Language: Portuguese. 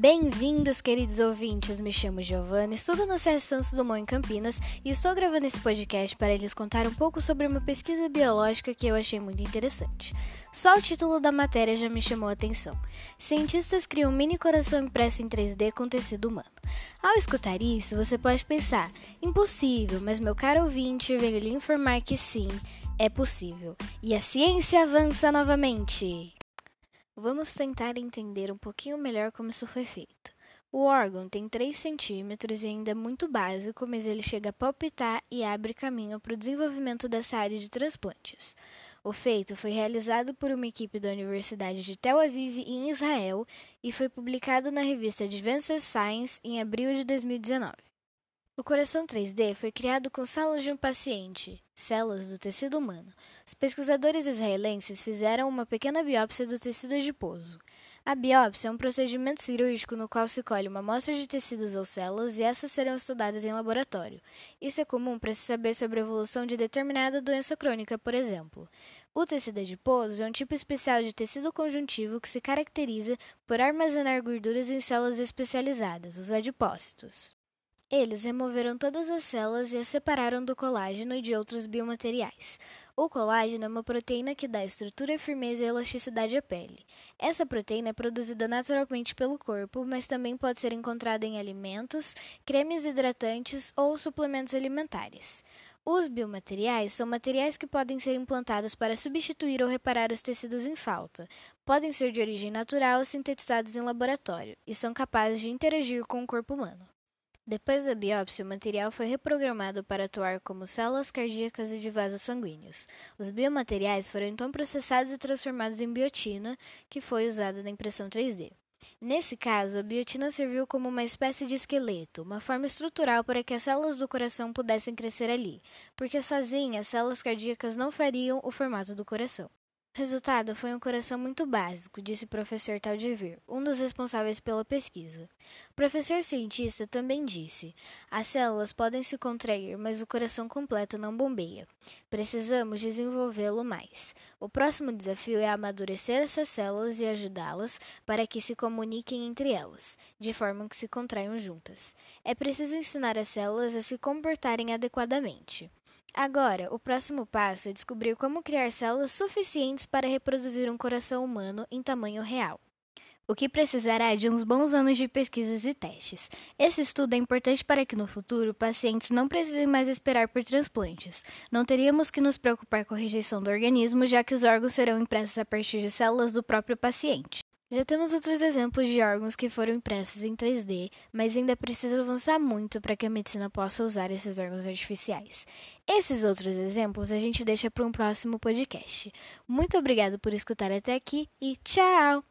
Bem-vindos, queridos ouvintes. Me chamo Giovanna, estudo no César Santos Dumont em Campinas e estou gravando esse podcast para lhes contar um pouco sobre uma pesquisa biológica que eu achei muito interessante. Só o título da matéria já me chamou a atenção. Cientistas criam um mini coração impresso em 3D com tecido humano. Ao escutar isso, você pode pensar: impossível, mas meu caro ouvinte, venho lhe informar que sim, é possível. E a ciência avança novamente. Vamos tentar entender um pouquinho melhor como isso foi feito. O órgão tem 3 centímetros e ainda é muito básico, mas ele chega a palpitar e abre caminho para o desenvolvimento dessa área de transplantes. O feito foi realizado por uma equipe da Universidade de Tel Aviv, em Israel, e foi publicado na revista Advances Science em abril de 2019. O coração 3D foi criado com células de um paciente, células do tecido humano. Os pesquisadores israelenses fizeram uma pequena biópsia do tecido adiposo. A biópsia é um procedimento cirúrgico no qual se colhe uma amostra de tecidos ou células e essas serão estudadas em laboratório. Isso é comum para se saber sobre a evolução de determinada doença crônica, por exemplo. O tecido adiposo é um tipo especial de tecido conjuntivo que se caracteriza por armazenar gorduras em células especializadas, os adipócitos. Eles removeram todas as células e as separaram do colágeno e de outros biomateriais. O colágeno é uma proteína que dá estrutura, firmeza e elasticidade à pele. Essa proteína é produzida naturalmente pelo corpo, mas também pode ser encontrada em alimentos, cremes hidratantes ou suplementos alimentares. Os biomateriais são materiais que podem ser implantados para substituir ou reparar os tecidos em falta. Podem ser de origem natural ou sintetizados em laboratório e são capazes de interagir com o corpo humano. Depois da biópsia, o material foi reprogramado para atuar como células cardíacas e de vasos sanguíneos. Os biomateriais foram então processados e transformados em biotina, que foi usada na impressão 3D. Nesse caso, a biotina serviu como uma espécie de esqueleto, uma forma estrutural para que as células do coração pudessem crescer ali, porque sozinhas as células cardíacas não fariam o formato do coração. Resultado foi um coração muito básico, disse o professor Taldevir, um dos responsáveis pela pesquisa. O professor cientista também disse: as células podem se contrair, mas o coração completo não bombeia. Precisamos desenvolvê-lo mais. O próximo desafio é amadurecer essas células e ajudá-las para que se comuniquem entre elas, de forma que se contraiam juntas. É preciso ensinar as células a se comportarem adequadamente. Agora, o próximo passo é descobrir como criar células suficientes para reproduzir um coração humano em tamanho real. O que precisará de uns bons anos de pesquisas e testes. Esse estudo é importante para que no futuro pacientes não precisem mais esperar por transplantes. Não teríamos que nos preocupar com a rejeição do organismo, já que os órgãos serão impressos a partir de células do próprio paciente. Já temos outros exemplos de órgãos que foram impressos em 3D, mas ainda precisa avançar muito para que a medicina possa usar esses órgãos artificiais. Esses outros exemplos a gente deixa para um próximo podcast. Muito obrigado por escutar até aqui e tchau!